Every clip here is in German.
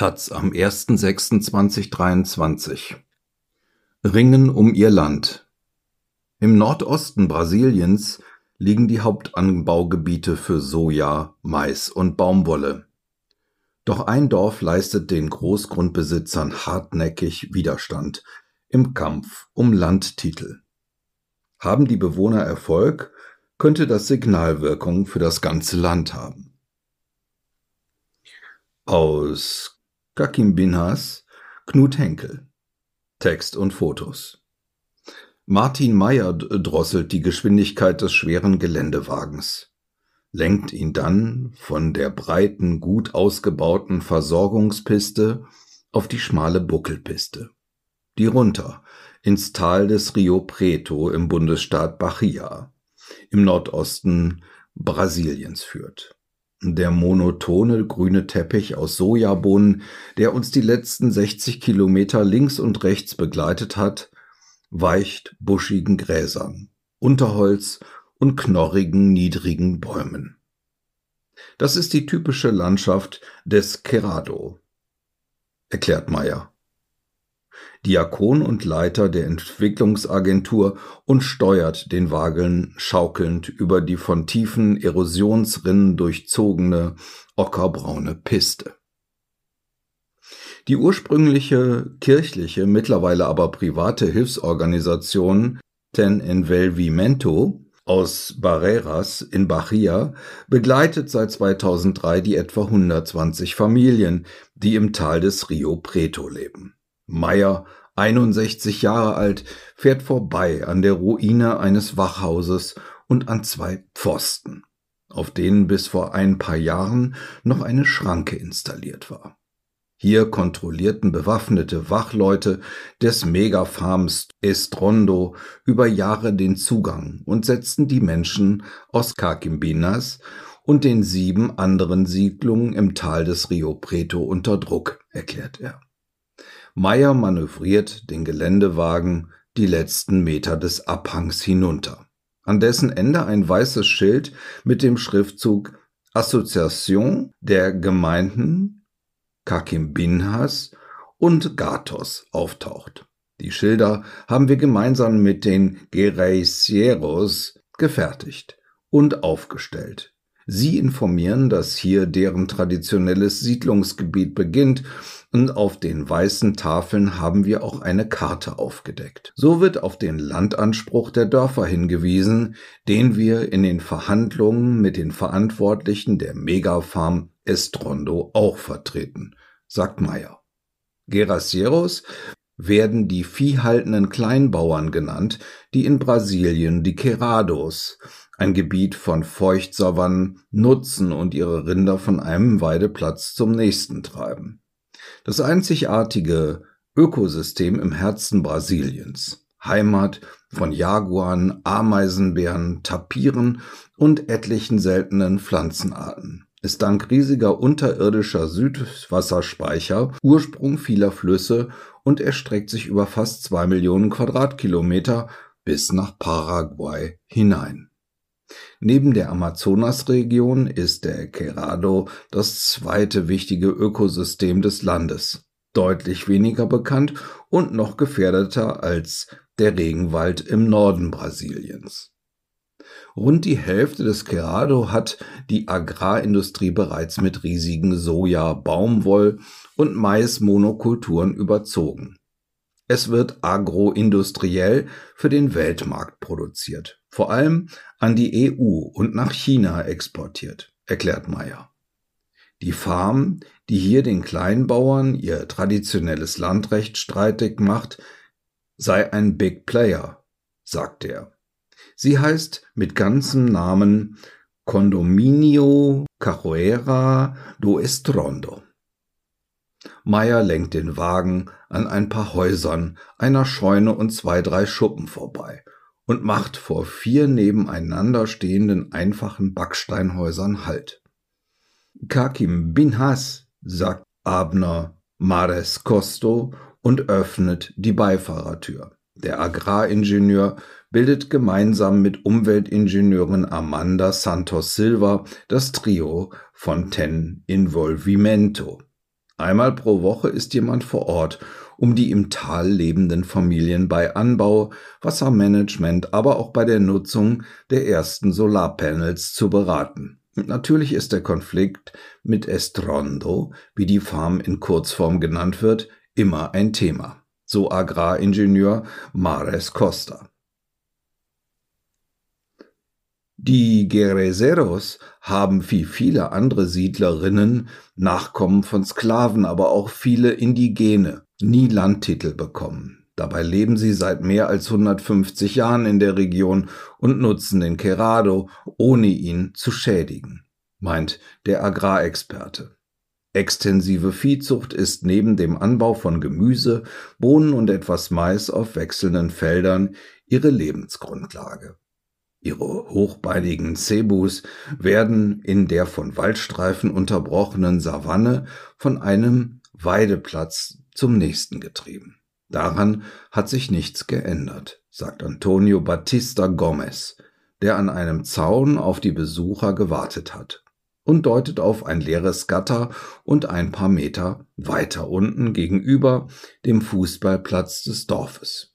Taz am 01.06.2023 Ringen um ihr Land Im Nordosten Brasiliens liegen die Hauptanbaugebiete für Soja, Mais und Baumwolle. Doch ein Dorf leistet den Großgrundbesitzern hartnäckig Widerstand im Kampf um Landtitel. Haben die Bewohner Erfolg, könnte das Signalwirkung für das ganze Land haben. Aus Kakim Binhas, Knut Henkel. Text und Fotos. Martin Meyer drosselt die Geschwindigkeit des schweren Geländewagens, lenkt ihn dann von der breiten, gut ausgebauten Versorgungspiste auf die schmale Buckelpiste, die runter ins Tal des Rio Preto im Bundesstaat Bahia im Nordosten Brasiliens führt. Der monotone grüne Teppich aus Sojabohnen, der uns die letzten 60 Kilometer links und rechts begleitet hat, weicht buschigen Gräsern, Unterholz und knorrigen niedrigen Bäumen. Das ist die typische Landschaft des Cerrado, erklärt Meyer. Diakon und Leiter der Entwicklungsagentur und steuert den Wagen schaukelnd über die von tiefen Erosionsrinnen durchzogene ockerbraune Piste. Die ursprüngliche kirchliche, mittlerweile aber private Hilfsorganisation Ten Envelvimento aus Barreiras in Bahia begleitet seit 2003 die etwa 120 Familien, die im Tal des Rio Preto leben. Meyer, 61 Jahre alt, fährt vorbei an der Ruine eines Wachhauses und an zwei Pfosten, auf denen bis vor ein paar Jahren noch eine Schranke installiert war. Hier kontrollierten bewaffnete Wachleute des Megafarms Estrondo über Jahre den Zugang und setzten die Menschen aus Kakimbinas und den sieben anderen Siedlungen im Tal des Rio Preto unter Druck, erklärt er. Meyer manövriert den Geländewagen die letzten Meter des Abhangs hinunter, an dessen Ende ein weißes Schild mit dem Schriftzug Association der Gemeinden Kakimbinhas und Gatos auftaucht. Die Schilder haben wir gemeinsam mit den Guerreiceros gefertigt und aufgestellt. Sie informieren, dass hier deren traditionelles Siedlungsgebiet beginnt und auf den weißen Tafeln haben wir auch eine Karte aufgedeckt. So wird auf den Landanspruch der Dörfer hingewiesen, den wir in den Verhandlungen mit den Verantwortlichen der Megafarm Estrondo auch vertreten, sagt Meyer. Gerasieros werden die viehhaltenden Kleinbauern genannt, die in Brasilien die Querados, ein Gebiet von Feuchtsavannen, nutzen und ihre Rinder von einem Weideplatz zum nächsten treiben das einzigartige Ökosystem im Herzen Brasiliens, Heimat von Jaguaren, Ameisenbären, Tapiren und etlichen seltenen Pflanzenarten, ist dank riesiger unterirdischer Südwasserspeicher Ursprung vieler Flüsse und erstreckt sich über fast zwei Millionen Quadratkilometer bis nach Paraguay hinein. Neben der Amazonasregion ist der Cerrado das zweite wichtige Ökosystem des Landes, deutlich weniger bekannt und noch gefährdeter als der Regenwald im Norden Brasiliens. Rund die Hälfte des Cerrado hat die Agrarindustrie bereits mit riesigen Soja, Baumwoll und Mais-Monokulturen überzogen. Es wird agroindustriell für den Weltmarkt produziert, vor allem an die EU und nach China exportiert, erklärt Meyer. Die Farm, die hier den Kleinbauern ihr traditionelles Landrecht streitig macht, sei ein Big Player, sagt er. Sie heißt mit ganzem Namen Condominio Carroera do Estrondo. Meyer lenkt den Wagen an ein paar Häusern, einer Scheune und zwei, drei Schuppen vorbei und macht vor vier nebeneinander stehenden einfachen Backsteinhäusern Halt. Kakim Binhas, sagt Abner Mares Costo und öffnet die Beifahrertür. Der Agraringenieur bildet gemeinsam mit Umweltingenieurin Amanda Santos Silva das Trio von Ten Involvimento. Einmal pro Woche ist jemand vor Ort, um die im Tal lebenden Familien bei Anbau, Wassermanagement, aber auch bei der Nutzung der ersten Solarpanels zu beraten. Natürlich ist der Konflikt mit Estrondo, wie die Farm in Kurzform genannt wird, immer ein Thema. So Agraringenieur Mares Costa. Die Guerreseros haben wie viele andere Siedlerinnen Nachkommen von Sklaven, aber auch viele Indigene nie Landtitel bekommen. Dabei leben sie seit mehr als 150 Jahren in der Region und nutzen den Cerrado, ohne ihn zu schädigen, meint der Agrarexperte. Extensive Viehzucht ist neben dem Anbau von Gemüse, Bohnen und etwas Mais auf wechselnden Feldern ihre Lebensgrundlage. Ihre hochbeinigen Cebus werden in der von Waldstreifen unterbrochenen Savanne von einem Weideplatz zum nächsten getrieben. Daran hat sich nichts geändert, sagt Antonio Batista Gomez, der an einem Zaun auf die Besucher gewartet hat und deutet auf ein leeres Gatter und ein paar Meter weiter unten gegenüber dem Fußballplatz des Dorfes.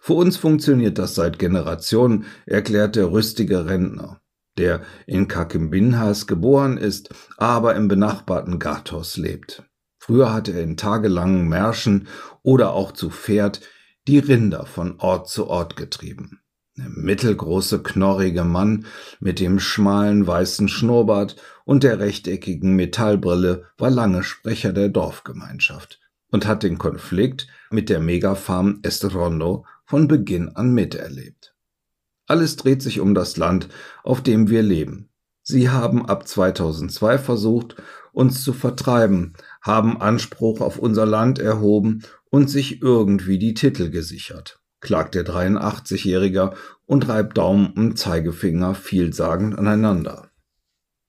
Für uns funktioniert das seit Generationen, erklärt der rüstige Rentner, der in Kakimbinhas geboren ist, aber im benachbarten Gatos lebt. Früher hatte er in tagelangen Märschen oder auch zu Pferd die Rinder von Ort zu Ort getrieben. Der mittelgroße, knorrige Mann mit dem schmalen weißen Schnurrbart und der rechteckigen Metallbrille war lange Sprecher der Dorfgemeinschaft und hat den Konflikt mit der Megafarm Estrondo von Beginn an miterlebt. Alles dreht sich um das Land, auf dem wir leben. Sie haben ab 2002 versucht, uns zu vertreiben, haben Anspruch auf unser Land erhoben und sich irgendwie die Titel gesichert, klagt der 83-Jährige und reibt Daumen und Zeigefinger vielsagend aneinander.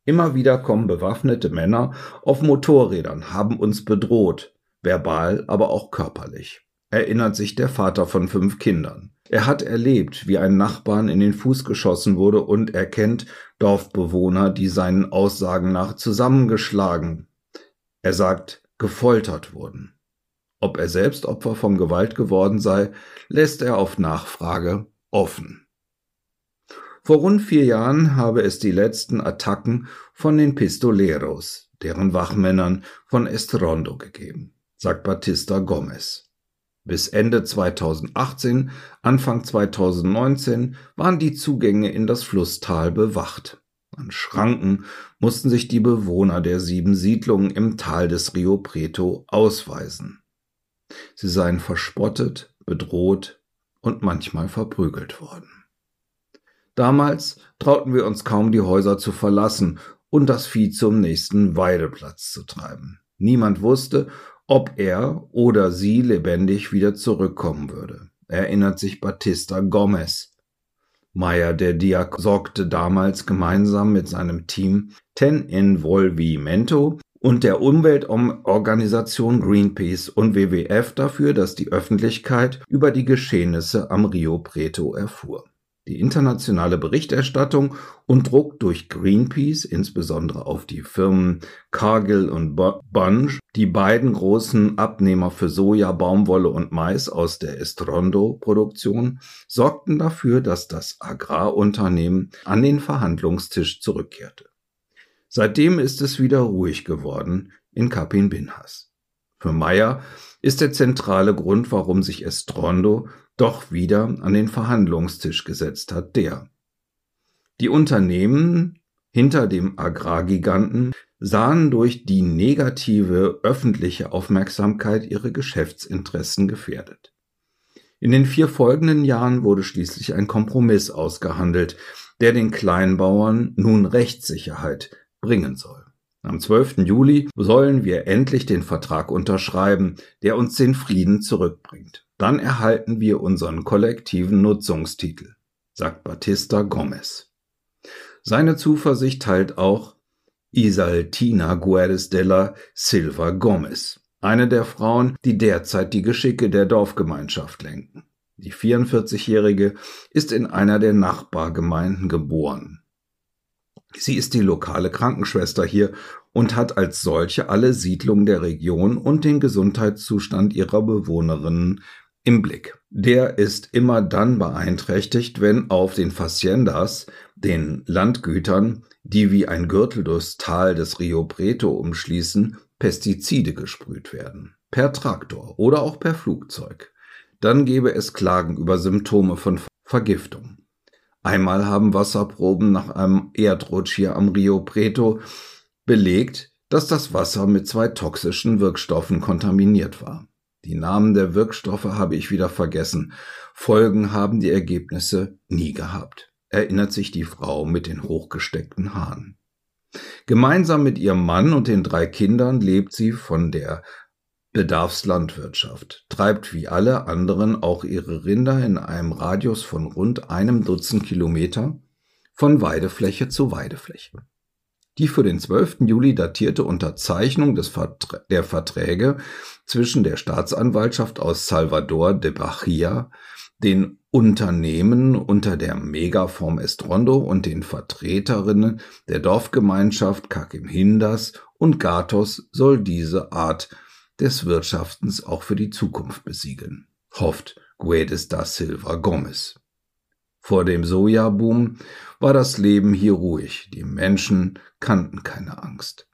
Immer wieder kommen bewaffnete Männer auf Motorrädern, haben uns bedroht, verbal, aber auch körperlich erinnert sich der Vater von fünf Kindern. Er hat erlebt, wie ein Nachbarn in den Fuß geschossen wurde und er kennt Dorfbewohner, die seinen Aussagen nach zusammengeschlagen, er sagt, gefoltert wurden. Ob er selbst Opfer von Gewalt geworden sei, lässt er auf Nachfrage offen. Vor rund vier Jahren habe es die letzten Attacken von den Pistoleros, deren Wachmännern von Estrondo gegeben, sagt Batista Gomez. Bis Ende 2018, Anfang 2019 waren die Zugänge in das Flusstal bewacht. An Schranken mussten sich die Bewohner der sieben Siedlungen im Tal des Rio Preto ausweisen. Sie seien verspottet, bedroht und manchmal verprügelt worden. Damals trauten wir uns kaum die Häuser zu verlassen und das Vieh zum nächsten Weideplatz zu treiben. Niemand wusste, ob er oder sie lebendig wieder zurückkommen würde, erinnert sich Batista Gomez. Meyer der Diak sorgte damals gemeinsam mit seinem Team Ten Involvimento und der Umweltorganisation Greenpeace und WWF dafür, dass die Öffentlichkeit über die Geschehnisse am Rio Preto erfuhr. Die internationale Berichterstattung und Druck durch Greenpeace, insbesondere auf die Firmen Cargill und Bunge, die beiden großen Abnehmer für Soja, Baumwolle und Mais aus der Estrondo-Produktion, sorgten dafür, dass das Agrarunternehmen an den Verhandlungstisch zurückkehrte. Seitdem ist es wieder ruhig geworden in Capin Binhas. Für Meyer ist der zentrale Grund, warum sich Estrondo doch wieder an den Verhandlungstisch gesetzt hat, der. Die Unternehmen hinter dem Agrargiganten sahen durch die negative öffentliche Aufmerksamkeit ihre Geschäftsinteressen gefährdet. In den vier folgenden Jahren wurde schließlich ein Kompromiss ausgehandelt, der den Kleinbauern nun Rechtssicherheit bringen soll. Am 12. Juli sollen wir endlich den Vertrag unterschreiben, der uns den Frieden zurückbringt. Dann erhalten wir unseren kollektiven Nutzungstitel, sagt Batista Gomez. Seine Zuversicht teilt auch Isaltina Guedes de la Silva Gomez, eine der Frauen, die derzeit die Geschicke der Dorfgemeinschaft lenken. Die 44-Jährige ist in einer der Nachbargemeinden geboren. Sie ist die lokale Krankenschwester hier und hat als solche alle Siedlungen der Region und den Gesundheitszustand ihrer Bewohnerinnen im Blick. Der ist immer dann beeinträchtigt, wenn auf den Faciendas, den Landgütern, die wie ein Gürtel durchs Tal des Rio Preto umschließen, Pestizide gesprüht werden. Per Traktor oder auch per Flugzeug. Dann gebe es Klagen über Symptome von Vergiftung. Einmal haben Wasserproben nach einem Erdrutsch hier am Rio Preto belegt, dass das Wasser mit zwei toxischen Wirkstoffen kontaminiert war. Die Namen der Wirkstoffe habe ich wieder vergessen. Folgen haben die Ergebnisse nie gehabt, erinnert sich die Frau mit den hochgesteckten Haaren. Gemeinsam mit ihrem Mann und den drei Kindern lebt sie von der Bedarfslandwirtschaft, treibt wie alle anderen auch ihre Rinder in einem Radius von rund einem Dutzend Kilometer von Weidefläche zu Weidefläche. Die für den 12. Juli datierte Unterzeichnung des Verträ der Verträge zwischen der Staatsanwaltschaft aus Salvador de Bahia, den Unternehmen unter der Megaform Estrondo und den Vertreterinnen der Dorfgemeinschaft Kakimhindas und Gatos soll diese Art des Wirtschaftens auch für die Zukunft besiegeln, hofft Guedes da Silva Gomez. Vor dem Sojaboom war das Leben hier ruhig, die Menschen kannten keine Angst.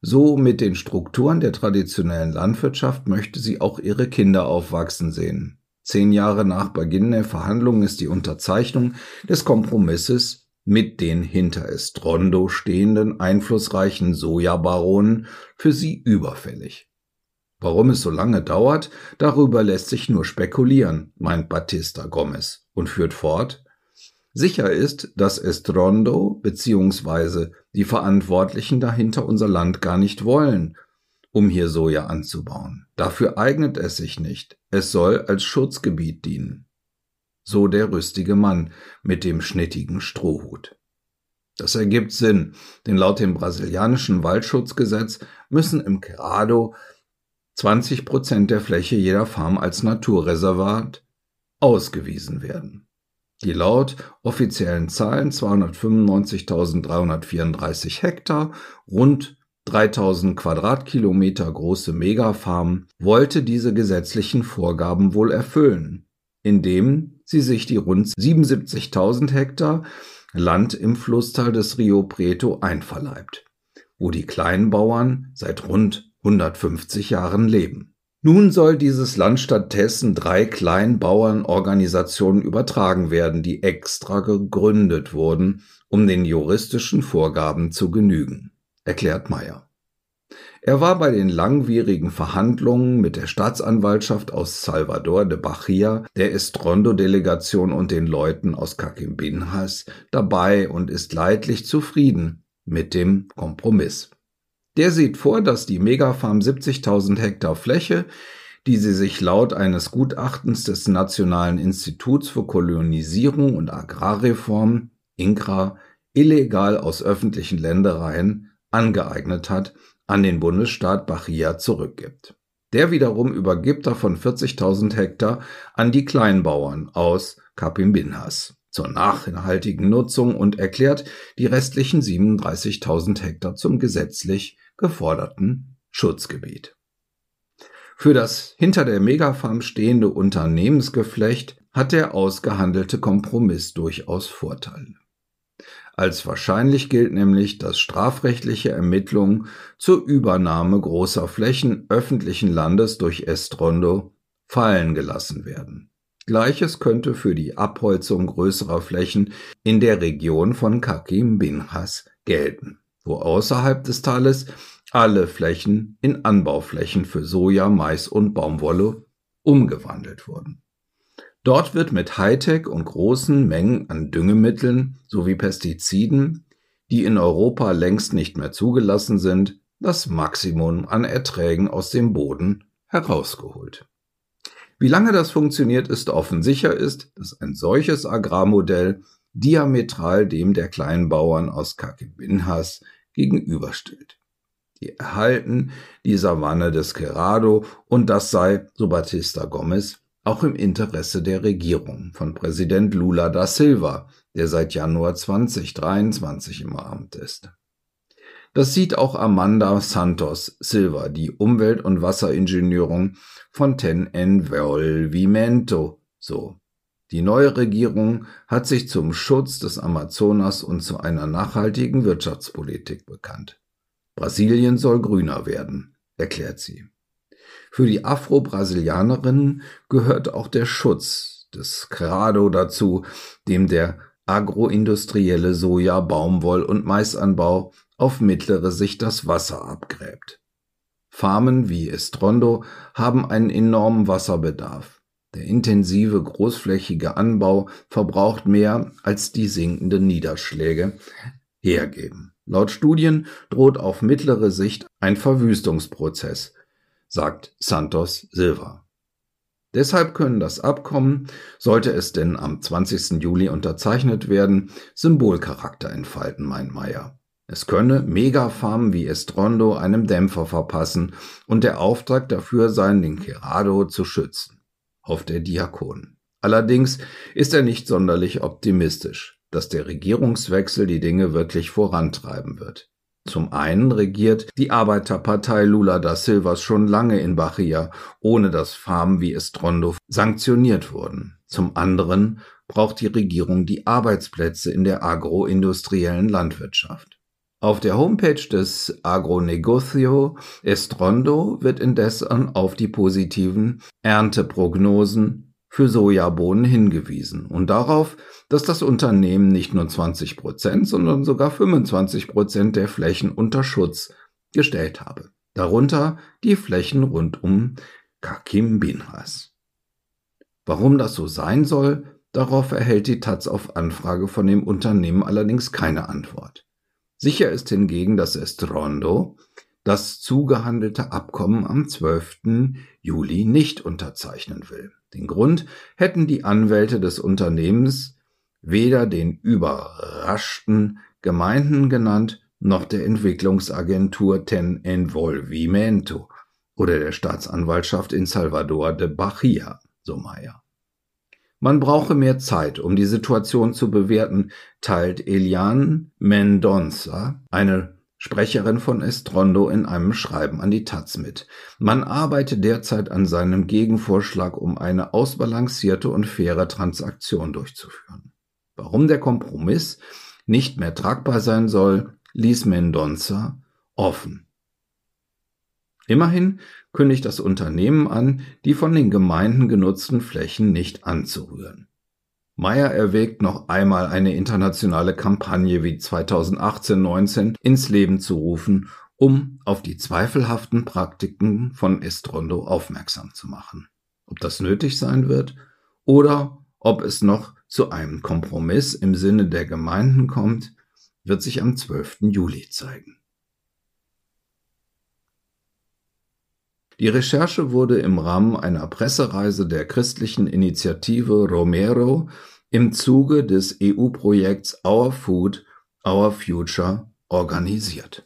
So mit den Strukturen der traditionellen Landwirtschaft möchte sie auch ihre Kinder aufwachsen sehen. Zehn Jahre nach Beginn der Verhandlungen ist die Unterzeichnung des Kompromisses mit den hinter Estrondo stehenden einflussreichen Sojabaronen für sie überfällig. Warum es so lange dauert, darüber lässt sich nur spekulieren, meint Batista Gomez und führt fort. Sicher ist, dass Estrondo bzw. die Verantwortlichen dahinter unser Land gar nicht wollen, um hier Soja anzubauen. Dafür eignet es sich nicht. Es soll als Schutzgebiet dienen so der rüstige Mann mit dem schnittigen Strohhut. Das ergibt Sinn, denn laut dem brasilianischen Waldschutzgesetz müssen im Cerrado 20 Prozent der Fläche jeder Farm als Naturreservat ausgewiesen werden. Die laut offiziellen Zahlen 295.334 Hektar, rund 3000 Quadratkilometer große Megafarm wollte diese gesetzlichen Vorgaben wohl erfüllen, indem sie sich die rund 77.000 Hektar Land im Flusstal des Rio Preto einverleibt, wo die Kleinbauern seit rund 150 Jahren leben. Nun soll dieses Land stattdessen drei Kleinbauernorganisationen übertragen werden, die extra gegründet wurden, um den juristischen Vorgaben zu genügen, erklärt Meyer. Er war bei den langwierigen Verhandlungen mit der Staatsanwaltschaft aus Salvador de Bahia, der Estrondo-Delegation und den Leuten aus Caquimbinhas dabei und ist leidlich zufrieden mit dem Kompromiss. Der sieht vor, dass die Megafarm 70.000 Hektar Fläche, die sie sich laut eines Gutachtens des Nationalen Instituts für Kolonisierung und Agrarreform, INCRA, illegal aus öffentlichen Ländereien angeeignet hat, an den Bundesstaat Bahia zurückgibt. Der wiederum übergibt davon 40.000 Hektar an die Kleinbauern aus Capimbinhas zur nachhaltigen Nutzung und erklärt die restlichen 37.000 Hektar zum gesetzlich geforderten Schutzgebiet. Für das hinter der Megafarm stehende Unternehmensgeflecht hat der ausgehandelte Kompromiss durchaus Vorteile. Als wahrscheinlich gilt nämlich, dass strafrechtliche Ermittlungen zur Übernahme großer Flächen öffentlichen Landes durch Estrondo fallen gelassen werden. Gleiches könnte für die Abholzung größerer Flächen in der Region von Kakim Binhas gelten, wo außerhalb des Tales alle Flächen in Anbauflächen für Soja, Mais und Baumwolle umgewandelt wurden. Dort wird mit Hightech und großen Mengen an Düngemitteln sowie Pestiziden, die in Europa längst nicht mehr zugelassen sind, das Maximum an Erträgen aus dem Boden herausgeholt. Wie lange das funktioniert, ist offen. Sicher ist, dass ein solches Agrarmodell diametral dem der Kleinbauern aus Kakebinhas gegenüberstellt. Die erhalten die Savanne des Cerrado und das sei, so Batista Gomez, auch im Interesse der Regierung von Präsident Lula da Silva, der seit Januar 2023 im Amt ist. Das sieht auch Amanda Santos Silva, die Umwelt- und Wasseringenieurin von Ten Envolvimento, so. Die neue Regierung hat sich zum Schutz des Amazonas und zu einer nachhaltigen Wirtschaftspolitik bekannt. Brasilien soll grüner werden, erklärt sie. Für die Afro-Brasilianerinnen gehört auch der Schutz des Cerrado dazu, dem der agroindustrielle Soja, Baumwoll und Maisanbau auf mittlere Sicht das Wasser abgräbt. Farmen wie Estrondo haben einen enormen Wasserbedarf. Der intensive großflächige Anbau verbraucht mehr, als die sinkenden Niederschläge hergeben. Laut Studien droht auf mittlere Sicht ein Verwüstungsprozess, sagt Santos Silva. Deshalb können das Abkommen, sollte es denn am 20. Juli unterzeichnet werden, Symbolcharakter entfalten, meint Meyer. Es könne Megafarmen wie Estrondo einem Dämpfer verpassen und der Auftrag dafür sein, den Cerrado zu schützen, hofft der Diakon. Allerdings ist er nicht sonderlich optimistisch, dass der Regierungswechsel die Dinge wirklich vorantreiben wird. Zum einen regiert die Arbeiterpartei Lula da Silvas schon lange in Bahia, ohne dass Farmen wie Estrondo sanktioniert wurden. Zum anderen braucht die Regierung die Arbeitsplätze in der agroindustriellen Landwirtschaft. Auf der Homepage des Agronegocio Estrondo wird indessen auf die positiven Ernteprognosen für Sojabohnen hingewiesen und darauf, dass das Unternehmen nicht nur 20 Prozent, sondern sogar 25 Prozent der Flächen unter Schutz gestellt habe. Darunter die Flächen rund um Kakimbinras. Warum das so sein soll, darauf erhält die Taz auf Anfrage von dem Unternehmen allerdings keine Antwort. Sicher ist hingegen, dass Estrondo das zugehandelte Abkommen am 12. Juli nicht unterzeichnen will. Den Grund hätten die Anwälte des Unternehmens weder den überraschten Gemeinden genannt, noch der Entwicklungsagentur Ten Envolvimento oder der Staatsanwaltschaft in Salvador de Bahia, so Meyer. Man brauche mehr Zeit, um die Situation zu bewerten, teilt Elian Mendonça, eine Sprecherin von Estrondo, in einem Schreiben an die Taz mit. Man arbeite derzeit an seinem Gegenvorschlag, um eine ausbalancierte und faire Transaktion durchzuführen. Warum der Kompromiss nicht mehr tragbar sein soll, ließ Mendonça offen. Immerhin kündigt das Unternehmen an, die von den Gemeinden genutzten Flächen nicht anzurühren. Meyer erwägt noch einmal eine internationale Kampagne wie 2018-19 ins Leben zu rufen, um auf die zweifelhaften Praktiken von Estrondo aufmerksam zu machen. Ob das nötig sein wird oder ob es noch zu einem Kompromiss im Sinne der Gemeinden kommt, wird sich am 12. Juli zeigen. Die Recherche wurde im Rahmen einer Pressereise der christlichen Initiative Romero im Zuge des EU-Projekts Our Food, Our Future organisiert